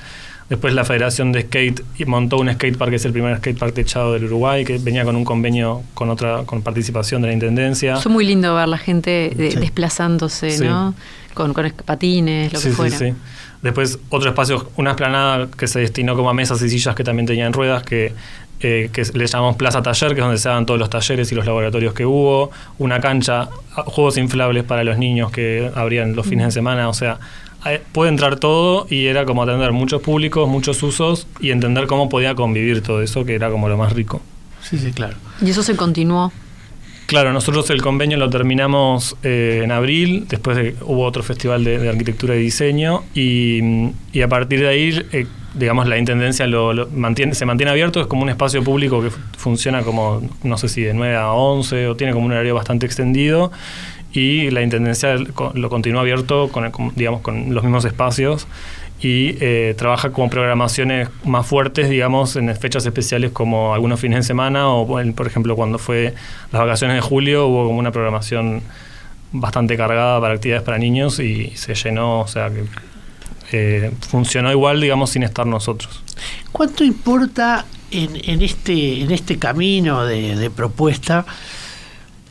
Después la Federación de Skate montó un skatepark, que es el primer skatepark techado del Uruguay, que venía con un convenio con otra con participación de la Intendencia. Es muy lindo ver la gente de- Sí. desplazándose, Sí. ¿no? Con, con patines, lo Sí, que sí, fuera. sí. Después otro espacio, una esplanada que se destinó como a mesas y sillas que también tenían ruedas, que, eh, que le llamamos Plaza Taller, que es donde se daban todos los talleres y los laboratorios que hubo. Una cancha, juegos inflables para los niños que abrían los fines de semana. O sea, eh, puede entrar todo y era como atender muchos públicos, muchos usos y entender cómo podía convivir todo eso, que era como lo más rico. Sí, sí, claro. Y eso se continuó. Claro, nosotros el convenio lo terminamos eh, en abril, después de, hubo otro festival de, de arquitectura y diseño y, y a partir de ahí, eh, digamos, la Intendencia lo, lo mantiene, se mantiene abierto, es como un espacio público que fu- funciona como, no sé si de 9 a 11 o tiene como un horario bastante extendido y la Intendencia lo continúa abierto con, digamos, con los mismos espacios y eh, trabaja con programaciones más fuertes, digamos, en fechas especiales como algunos fines de semana o, por ejemplo, cuando fue las vacaciones de julio hubo como una programación bastante cargada para actividades para niños y se llenó, o sea que eh, funcionó igual, digamos, sin estar nosotros. ¿Cuánto importa en, en este, en este camino de propuesta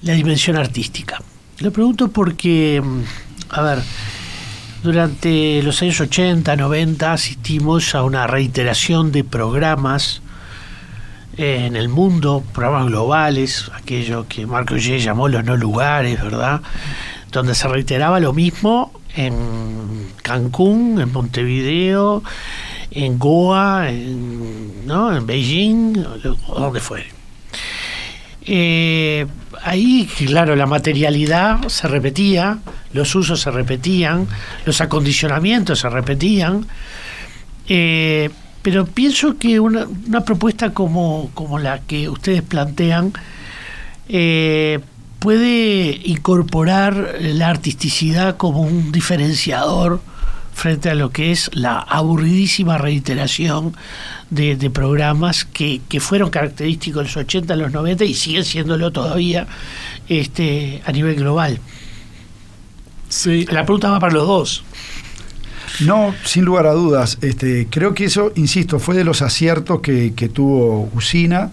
la dimensión artística? Lo pregunto porque, mm, a ver, durante los años 80, 90 asistimos a una reiteración de programas eh, en el mundo, programas globales, aquello que Marco G llamó los no lugares, ¿verdad? Donde se reiteraba lo mismo en Cancún, en Montevideo, en Goa, en, ¿no? en Beijing, donde fuere. Eh, ahí, claro, la materialidad se repetía, los usos se repetían, los acondicionamientos se repetían, eh, pero pienso que una, propuesta como, como la que ustedes plantean eh, puede incorporar la artisticidad como un diferenciador frente a lo que es la aburridísima reiteración de, de programas que, que fueron característicos en los 80, en los 90 y siguen siéndolo todavía este, a nivel global. Sí. La pregunta va para los dos. No, sin lugar a dudas. Este, creo que eso, insisto, fue de los aciertos que, que tuvo Usina.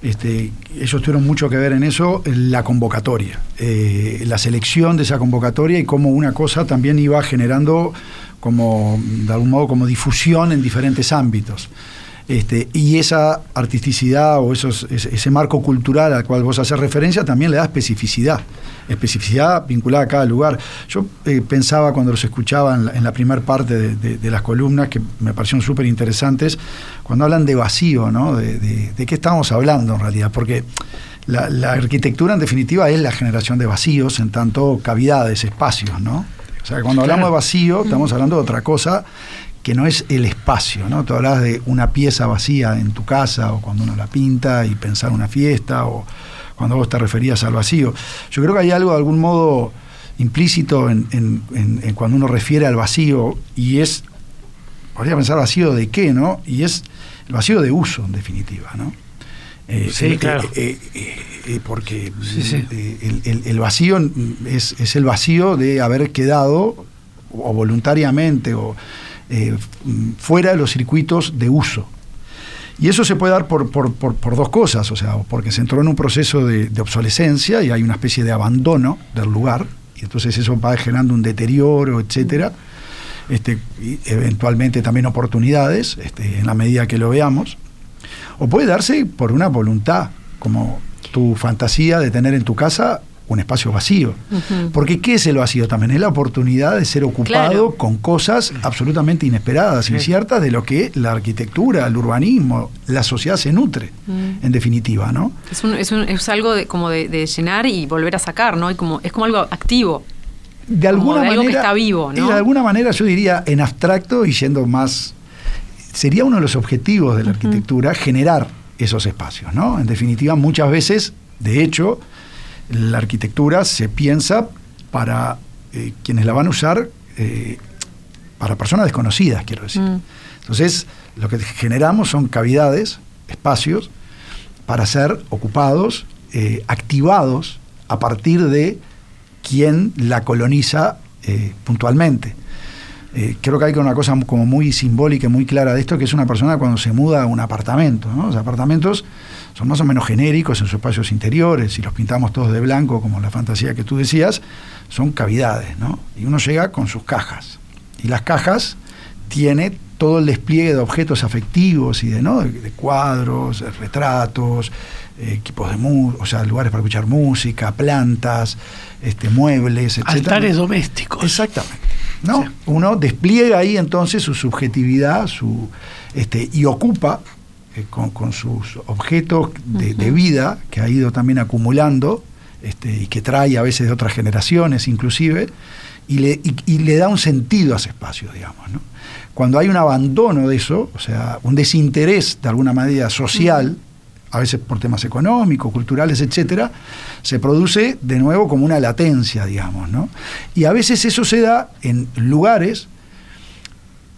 Este, ellos tuvieron mucho que ver en eso, en la convocatoria, eh, la selección de esa convocatoria y cómo una cosa también iba generando como, de algún modo, como difusión en diferentes ámbitos. Este, y esa artisticidad o esos, ese, marco cultural al cual vos haces referencia también le da especificidad, especificidad vinculada a cada lugar. Yo eh, pensaba cuando los escuchaba en la, la primera parte de, de, de, las columnas, que me parecieron súper interesantes, cuando hablan de vacío, ¿no? De, de, de, qué estamos hablando en realidad, porque la, la, arquitectura en definitiva es la generación de vacíos en tanto cavidades, espacios, ¿no? O sea, cuando hablamos de vacío, estamos hablando de otra cosa que no es el espacio, ¿no? Tú hablas de una pieza vacía en tu casa o cuando uno la pinta y pensar una fiesta o cuando vos te referías al vacío. Yo creo que hay algo de algún modo implícito en, en, en, en cuando uno refiere al vacío y es, podría pensar vacío de qué, ¿no? Y es el vacío de uso, en definitiva, ¿no? Eh, sí, claro. Eh, eh, eh, porque Sí, sí. eh, el, el- el vacío es, es el vacío de haber quedado, o voluntariamente, o eh, fuera de los circuitos de uso. Y eso se puede dar por, por- por- por dos cosas, o sea, porque se entró en un proceso de, de obsolescencia y hay una especie de abandono del lugar, y entonces eso va generando un deterioro, etcétera, este, y eventualmente también oportunidades, este, en la medida que lo veamos, o puede darse por una voluntad, como tu fantasía de tener en tu casa un espacio vacío. Porque ¿qué es el vacío también? Es la oportunidad de ser ocupado Claro. con cosas absolutamente inesperadas, inciertas de lo que la arquitectura, el urbanismo, la sociedad se nutre, Mm. en definitiva, ¿no? Es, un- es, un- es algo de, como de, de llenar y volver a sacar, ¿no? Y como, es como algo activo. De alguna de algo que manera. está vivo, ¿no? y de alguna manera yo diría en abstracto y yendo más. Sería uno de los objetivos de la arquitectura generar esos espacios, ¿no? En definitiva, muchas veces, de hecho, la arquitectura se piensa para eh, quienes la van a usar, eh, para personas desconocidas, quiero decir. Mm. Entonces, lo que generamos son cavidades, espacios, para ser ocupados, eh, activados a partir de quien la coloniza puntualmente. Eh, creo que hay una cosa como muy simbólica y muy clara de esto, que es una persona cuando se muda a un apartamento. ¿no? Los apartamentos son más o menos genéricos en sus espacios interiores, si los pintamos todos de blanco, como la fantasía que tú decías, son cavidades. ¿no? Y uno llega con sus cajas. Y las cajas tiene todo el despliegue de objetos afectivos y de, ¿no? de, de cuadros, de retratos, eh, equipos de música, o sea, lugares para escuchar música, plantas, este, muebles, etc. Altares domésticos. Exactamente. ¿No? Sí. Uno despliega ahí entonces su subjetividad su, este, y ocupa eh, con, con sus objetos de, de vida que ha ido también acumulando este, y que trae a veces de otras generaciones inclusive, y le, y- y le da un sentido a ese espacio, digamos. ¿no? Cuando hay un abandono de eso, o sea, un desinterés de alguna manera social, a veces por temas económicos, culturales, etcétera, se produce de nuevo como una latencia, digamos, ¿no? Y a veces eso se da en lugares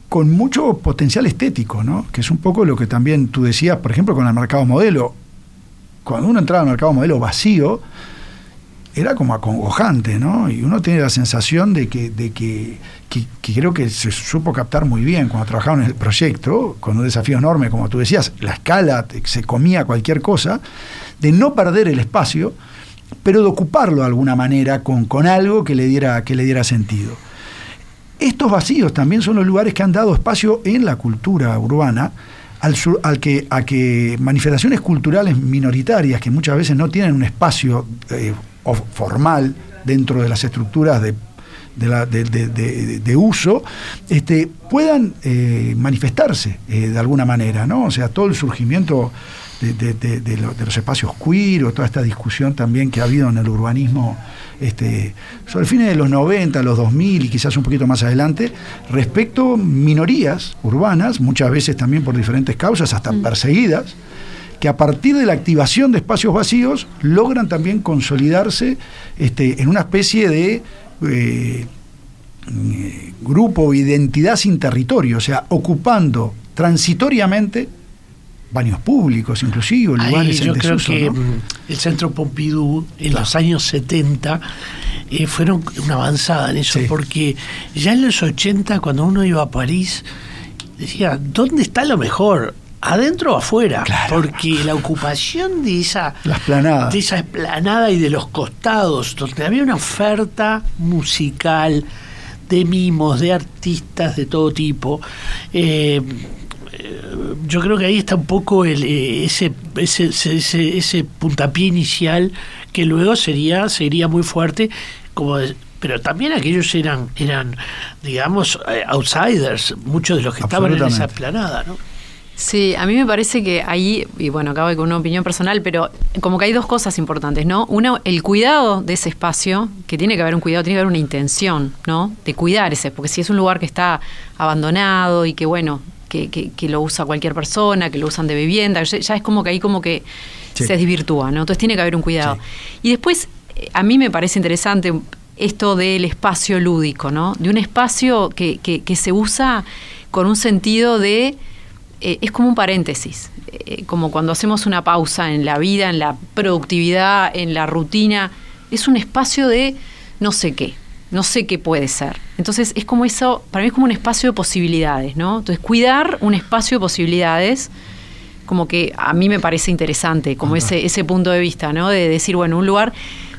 con mucho potencial estético, ¿no? Que es un poco lo que también tú decías, por ejemplo, con el mercado modelo. Cuando uno entraba al mercado modelo vacío, era como acongojante, ¿no? Y uno tiene la sensación de que, de que, que- creo que se supo captar muy bien cuando trabajaron en el proyecto, con un desafío enorme, como tú decías, la escala, se comía cualquier cosa, de no perder el espacio, pero de ocuparlo de alguna manera con, con algo que le, diera, que le diera sentido. Estos vacíos también son los lugares que han dado espacio en la cultura urbana al, sur- al que, a que manifestaciones culturales minoritarias que muchas veces no tienen un espacio eh, o- formal dentro de las estructuras de, de la- de- de- de- de uso, este, puedan eh, manifestarse eh, de alguna manera, ¿no? O sea, todo el surgimiento de, de- de- de lo- de los espacios queer o toda esta discusión también que ha habido en el urbanismo este, sobre fines de los 90, los 2000 y quizás un poquito más adelante, respecto minorías urbanas, muchas veces también por diferentes causas, hasta perseguidas, que a partir de la activación de espacios vacíos logran también consolidarse este, en una especie de eh, grupo o identidad sin territorio, o sea, ocupando transitoriamente baños públicos, inclusive, Ahí lugares yo en creo que ¿no? el Centro Pompidou en los años 70 eh, fueron una avanzada en eso, Sí. porque ya en los 80 cuando uno iba a París decía, ¿dónde está lo mejor? ¿Adentro o afuera? Claro. Porque la ocupación de esa, de esa esplanada y de los costados, donde había una oferta musical de mimos, de artistas de todo tipo, eh, yo creo que ahí está un poco el, eh, ese, ese, ese, ese- puntapié inicial que luego sería, sería muy fuerte, como de- pero también aquellos eran, eran digamos, eh, outsiders, muchos de los que estaban en esa esplanada, ¿no? Sí, a mí me parece que ahí, y bueno, acabo de con una opinión personal, pero como que hay dos cosas importantes, ¿no? Una, el cuidado de ese espacio, que tiene que haber un cuidado, tiene que haber una intención, ¿no? De cuidar ese, porque si es un lugar que está abandonado y que, bueno, que, que- que lo usa cualquier persona, que lo usan de vivienda, ya, es como que ahí como que Sí. se desvirtúa, ¿no? Entonces tiene que haber un cuidado. Y después, eh, a mí me parece interesante esto del espacio lúdico, ¿no? De un espacio que, que- que se usa con un sentido de eh, es como un paréntesis, eh, como cuando hacemos una pausa en la vida, en la productividad, en la rutina, es un espacio de no sé qué, no sé qué puede ser. Entonces es como eso, para mí es como un espacio de posibilidades, ¿no? Entonces cuidar un espacio de posibilidades, como que a mí me parece interesante, como ese, ese punto de vista, ¿no? De decir, bueno, un lugar...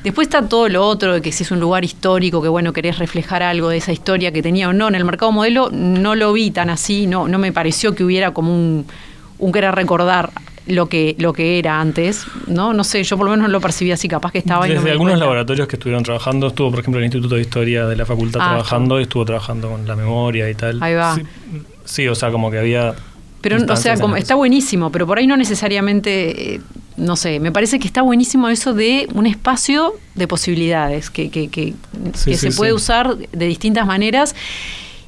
Después está todo lo otro, de que si es un lugar histórico, que bueno, querés reflejar algo de esa historia que tenía o no. En el mercado modelo no lo vi tan así, no, no me pareció que hubiera como un, un querer recordar lo que, lo que era antes, ¿no? No sé, yo por lo menos no lo percibí así, capaz que estaba y no Desde me algunos laboratorios que estuvieron trabajando, estuvo por ejemplo el Instituto de Historia de la facultad Ah, trabajando y estuvo trabajando con la memoria y tal. Ahí va. Sí, sí, o sea, como que había... Pero, o sea, como, está buenísimo, pero por ahí no necesariamente, eh, no sé, me parece que está buenísimo eso de un espacio de posibilidades, que, que, que, Sí, que sí, se puede usar de distintas maneras.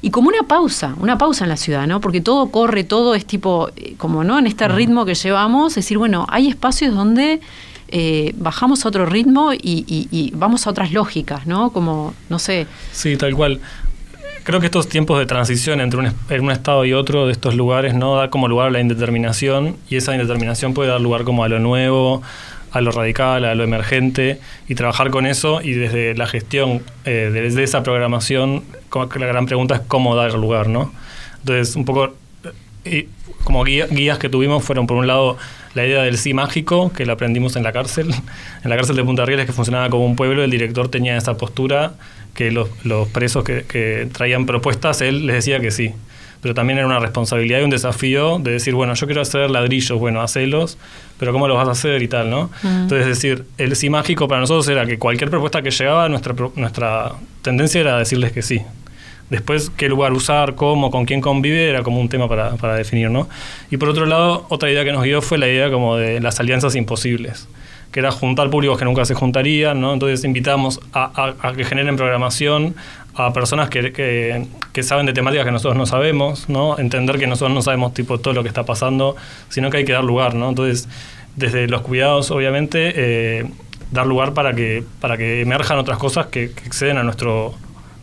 Y como una pausa, una pausa en la ciudad, ¿no? Porque todo corre, todo es tipo, eh, como no, en este ritmo que llevamos, es decir, bueno, hay espacios donde eh, bajamos a otro ritmo y, y- y vamos a otras lógicas, ¿no? Como, no sé, Sí, tal cual. Creo que estos tiempos de transición entre un, en un estado y otro de estos lugares no da como lugar a la indeterminación y esa indeterminación puede dar lugar como a lo nuevo, a lo radical, a lo emergente y trabajar con eso y desde la gestión, eh, desde esa programación, como que la gran pregunta es cómo dar lugar, ¿no? Entonces, un poco y como guía- guías que tuvimos fueron por un lado la idea del sí mágico, que lo aprendimos en la cárcel. En la cárcel de Punta Rieles, que funcionaba como un pueblo, el director tenía esa postura que los, los presos que, que traían propuestas, él les decía que sí. Pero también era una responsabilidad y un desafío de decir, bueno, yo quiero hacer ladrillos, bueno, hacelos, pero ¿cómo los vas a hacer y tal, no? Entonces, es decir, el sí mágico para nosotros era que cualquier propuesta que llegaba, nuestra, nuestra tendencia era decirles que sí. Después, qué lugar usar, cómo, con quién convive, era como un tema para, para definir, ¿no? Y por otro lado, otra idea que nos guió fue la idea como de las alianzas imposibles, que era juntar públicos que nunca se juntarían, ¿no? Entonces invitamos a, a- a que generen programación a personas que, que- que saben de temáticas que nosotros no sabemos, ¿no? Entender que nosotros no sabemos tipo todo lo que está pasando, sino que hay que dar lugar, ¿no? Entonces, desde los cuidados, obviamente, eh, dar lugar para que, para que emerjan otras cosas que, que exceden a nuestro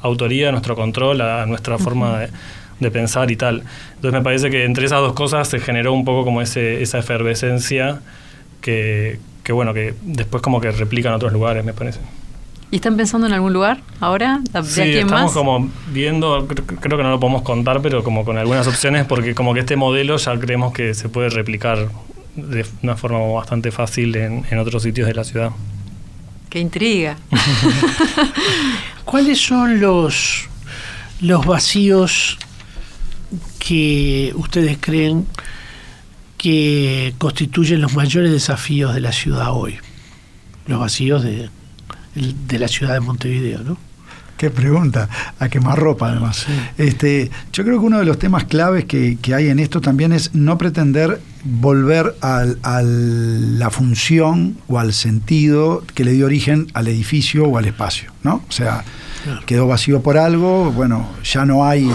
autoría, a nuestro control, a nuestra forma de, de pensar y tal. Entonces me parece que entre esas dos cosas se generó un poco como ese, esa efervescencia que, que, bueno, que después como que replica en otros lugares, me parece. ¿y están pensando en algún lugar ahora? ¿De Sí, aquí en estamos más? como viendo, cre- creo que no lo podemos contar, pero como con algunas opciones, porque como que este modelo ya creemos que se puede replicar de una forma bastante fácil en, en otros sitios de la ciudad. ¡Qué intriga! ¿Cuáles son los, los vacíos que ustedes creen que constituyen los mayores desafíos de la ciudad hoy? Los vacíos de, de la ciudad de Montevideo, ¿no? Qué pregunta, a quemar ropa además. Este, yo creo que uno de los temas claves que, que hay en esto también es no pretender volver al- a la función o al sentido que le dio origen al edificio o al espacio, ¿no? O sea, quedó vacío por algo, bueno, ya no hay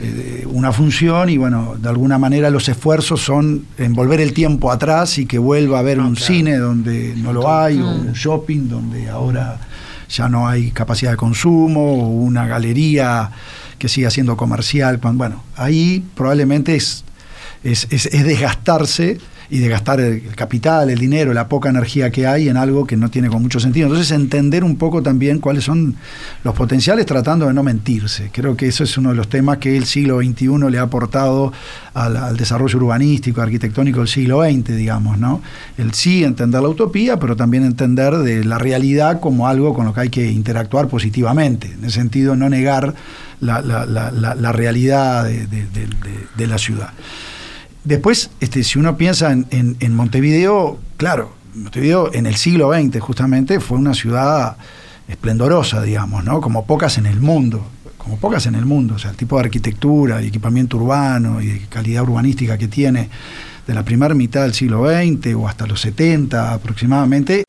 eh, una función y bueno, de alguna manera los esfuerzos son en volver el tiempo atrás y que vuelva a haber un cine donde no lo hay, o un shopping donde ahora ya no hay capacidad de consumo, una galería que siga siendo comercial. Bueno, ahí probablemente es, es, es- es desgastarse y desgastar el capital, el dinero, la poca energía que hay en algo que no tiene con mucho sentido. Entonces entender un poco también cuáles son los potenciales tratando de no mentirse. Creo que eso es uno de los temas que el siglo XXI le ha aportado al, desarrollo urbanístico, arquitectónico del siglo XX, digamos, ¿no? El sí entender la utopía, pero también entender de la realidad como algo con lo que hay que interactuar positivamente. En ese sentido, no negar la, la- la- la- realidad de- de- de- de- de la ciudad. Después, este, si uno piensa en, en- Montevideo, claro, Montevideo en el siglo XX justamente fue una ciudad esplendorosa, digamos, ¿no? Como pocas en el mundo, como pocas en el mundo, o sea, el tipo de arquitectura y equipamiento urbano y de calidad urbanística que tiene de la primera mitad del siglo XX o hasta los 70 aproximadamente,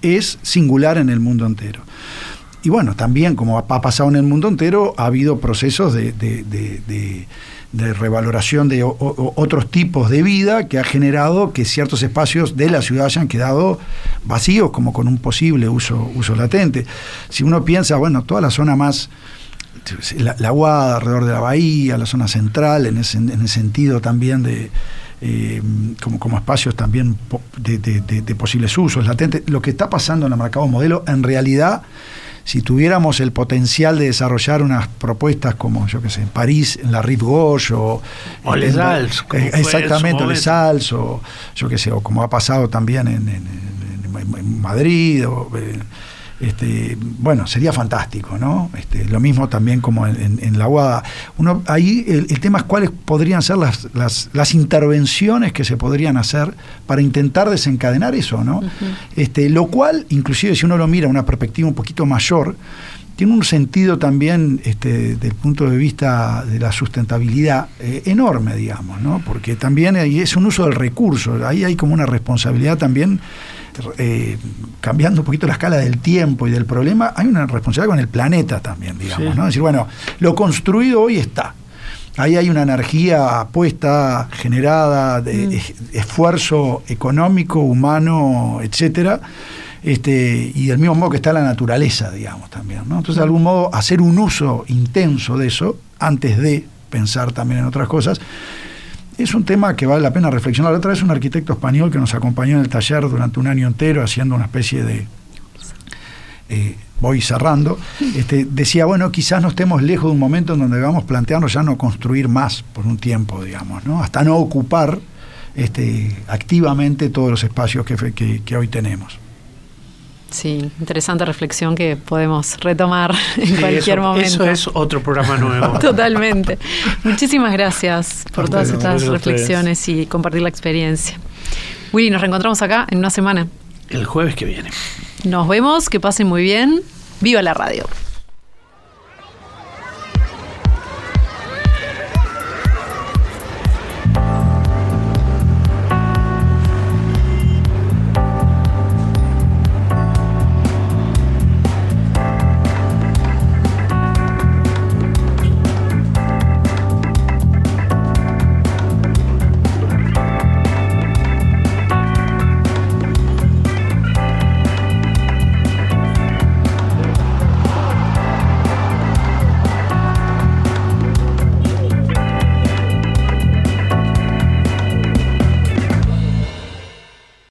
es singular en el mundo entero. Y bueno, también como ha pasado en el mundo entero, ha habido procesos de- de revaloración de o- otros tipos de vida que ha generado que ciertos espacios de la ciudad hayan quedado vacíos, como con un posible uso, uso latente. Si uno piensa, bueno, toda la zona más la, la Guada, alrededor de la bahía, la zona central, en ese, en el sentido también de, eh, como, como espacios también de, posibles usos latentes. Lo que está pasando en el mercado modelo, en realidad, si tuviéramos el potencial de desarrollar unas propuestas como, yo qué sé, en París, en la Rive Gauche o... O Les eh, exactamente, Les. Halles, o yo qué sé, o como ha pasado también en, en- en- en Madrid, o... eh, este, bueno, sería fantástico, ¿no? Este, lo mismo también como en, en- en la Guada. Uno, ahí el, el tema es cuáles podrían ser las, las, las intervenciones que se podrían hacer para intentar desencadenar eso, ¿no? este, lo cual, inclusive si uno lo mira a una perspectiva un poquito mayor, tiene un sentido también este, desde el punto de vista de la sustentabilidad eh, enorme, digamos, ¿no? Porque también es un uso del recurso, ahí hay como una responsabilidad también eh, cambiando un poquito la escala del tiempo y del problema, hay una responsabilidad con el planeta también, digamos, Sí. ¿no? Es decir, bueno, lo construido hoy está. Ahí hay una energía puesta, generada, de es- esfuerzo económico, humano, etcétera. Este, y del mismo modo que está la naturaleza, digamos, también. ¿no? Entonces, de algún modo, hacer un uso intenso de eso, antes de pensar también en otras cosas, es un tema que vale la pena reflexionar. Otra vez un arquitecto español que nos acompañó en el taller durante un año entero haciendo una especie de... eh, voy cerrando, este, decía, bueno, quizás no estemos lejos de un momento en donde vamos plantearnos ya no construir más por un tiempo, digamos, ¿no? hasta no ocupar este, activamente todos los espacios que hoy tenemos. Sí, interesante reflexión que podemos retomar en Sí, cualquier eso, momento. Eso es otro programa nuevo. Totalmente. Muchísimas gracias por todas Bueno, estas reflexiones y compartir la experiencia. Willy, nos reencontramos acá en una semana. El jueves que viene. Nos vemos, que pasen muy bien. Viva la radio.